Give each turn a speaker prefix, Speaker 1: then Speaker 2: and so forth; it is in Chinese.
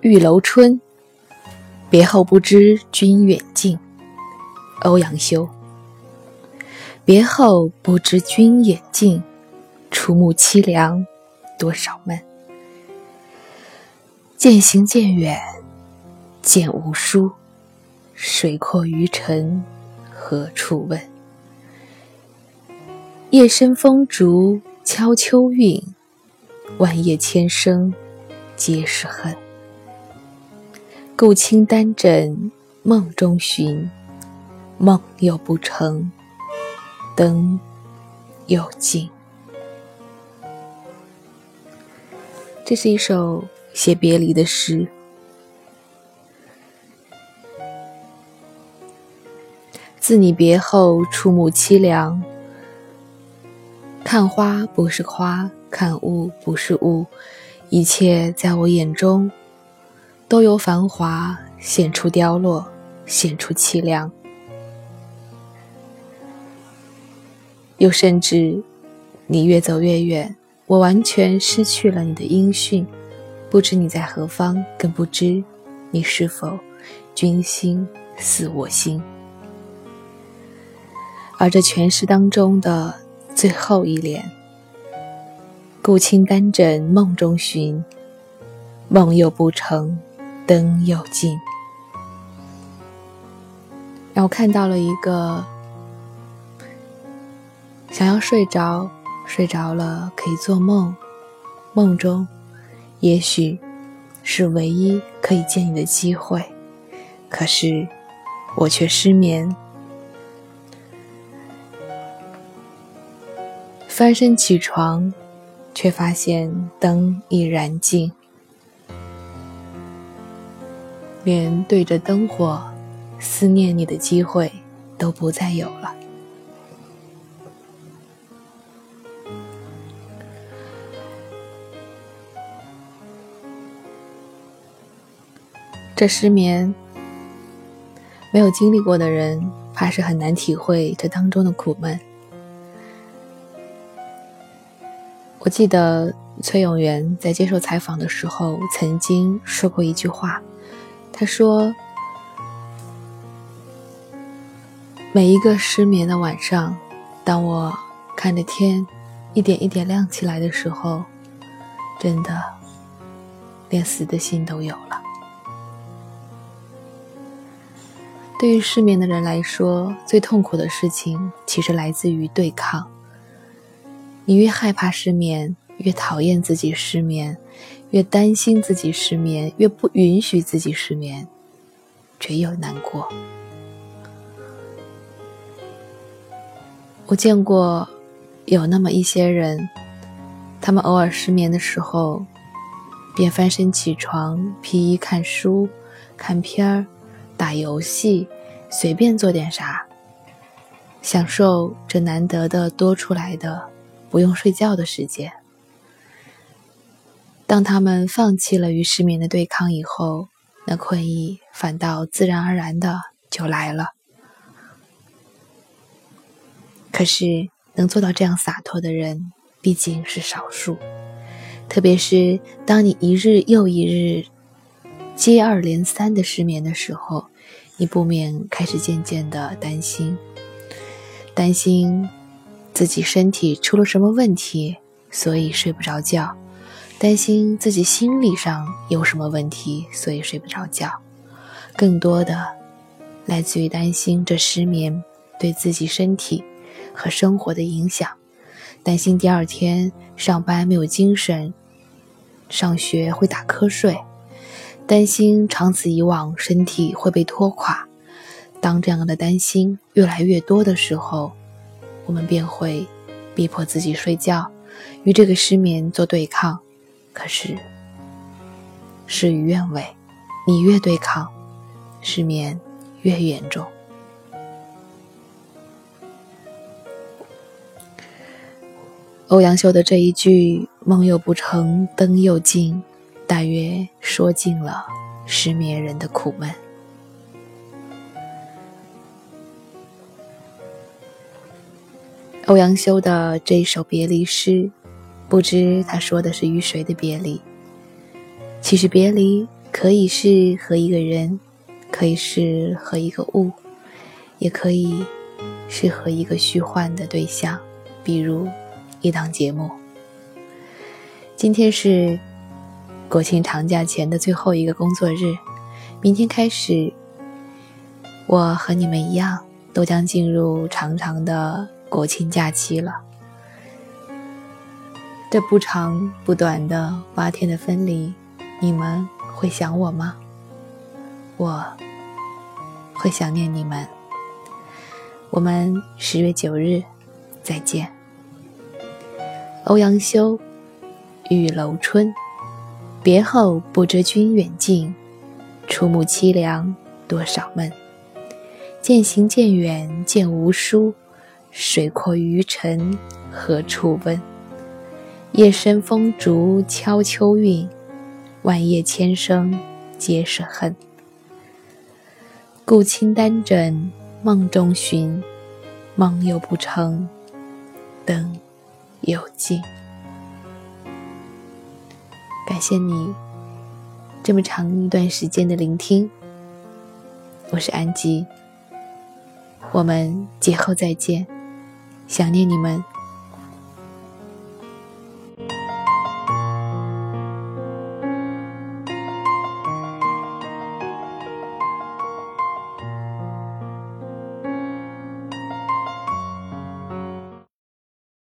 Speaker 1: 玉楼春，别后不知君远近。欧阳修。别后不知君远近，触目凄凉多少闷。渐行渐远渐无书，水阔鱼沉何处问？夜深风竹敲秋韵，万叶千声皆是恨。故倾丹枕梦中寻，梦又不成，灯又尽。这是一首写别离的诗。自你别后，触目凄凉。看花不是花，看物不是物，一切在我眼中。都由繁华显出凋落，显出凄凉。又甚至，你越走越远，我完全失去了你的音讯，不知你在何方，更不知你是否君心似我心。而这全诗当中的最后一联：“故卿丹枕梦中寻，梦又不成。”灯又尽，让我看到了一个想要睡着，睡着了可以做梦，梦中也许是唯一可以见你的机会，可是我却失眠，翻身起床，却发现灯已燃尽。连对着灯火思念你的机会都不再有了。这失眠，没有经历过的人，怕是很难体会这当中的苦闷。我记得崔永元在接受采访的时候曾经说过一句话。他说：“每一个失眠的晚上，当我看着天一点一点亮起来的时候，真的连死的心都有了。对于失眠的人来说，最痛苦的事情其实来自于对抗。你越害怕失眠，越讨厌自己失眠。”越担心自己失眠，越不允许自己失眠，却又难过。我见过有那么一些人，他们偶尔失眠的时候，便翻身起床，披衣看书、看片儿、打游戏，随便做点啥，享受这难得的多出来的不用睡觉的时间。当他们放弃了与失眠的对抗以后，那困意反倒自然而然的就来了。可是，能做到这样洒脱的人毕竟是少数，特别是当你一日又一日接二连三的失眠的时候，你不免开始渐渐的担心，担心自己身体出了什么问题，所以睡不着觉。担心自己心理上有什么问题，所以睡不着觉。更多的来自于担心这失眠对自己身体和生活的影响，担心第二天上班没有精神，上学会打瞌睡，担心长此以往身体会被拖垮。当这样的担心越来越多的时候，我们便会逼迫自己睡觉，与这个失眠做对抗。可是，事与愿违，你越对抗，失眠越严重。欧阳修的这一句“梦又不成，灯又尽”，大约说尽了失眠人的苦闷。欧阳修的这一首别离诗。不知他说的是与谁的别离？其实别离可以是和一个人，可以是和一个物，也可以是和一个虚幻的对象，比如一档节目。今天是国庆长假前的最后一个工作日，明天开始，我和你们一样，都将进入长长的国庆假期了。这不长不短的八天的分离，你们会想我吗？我会想念你们。我们十月九日再见。欧阳修。玉楼春，别后不知君远近，触目凄凉多少闷。渐行渐远渐无书，水阔鱼沉何处问？夜深风竹敲秋韵，万叶千声皆是恨。故倾单枕梦中寻，梦又不成，灯又尽。感谢你这么长一段时间的聆听，我是安吉，我们节后再见，想念你们。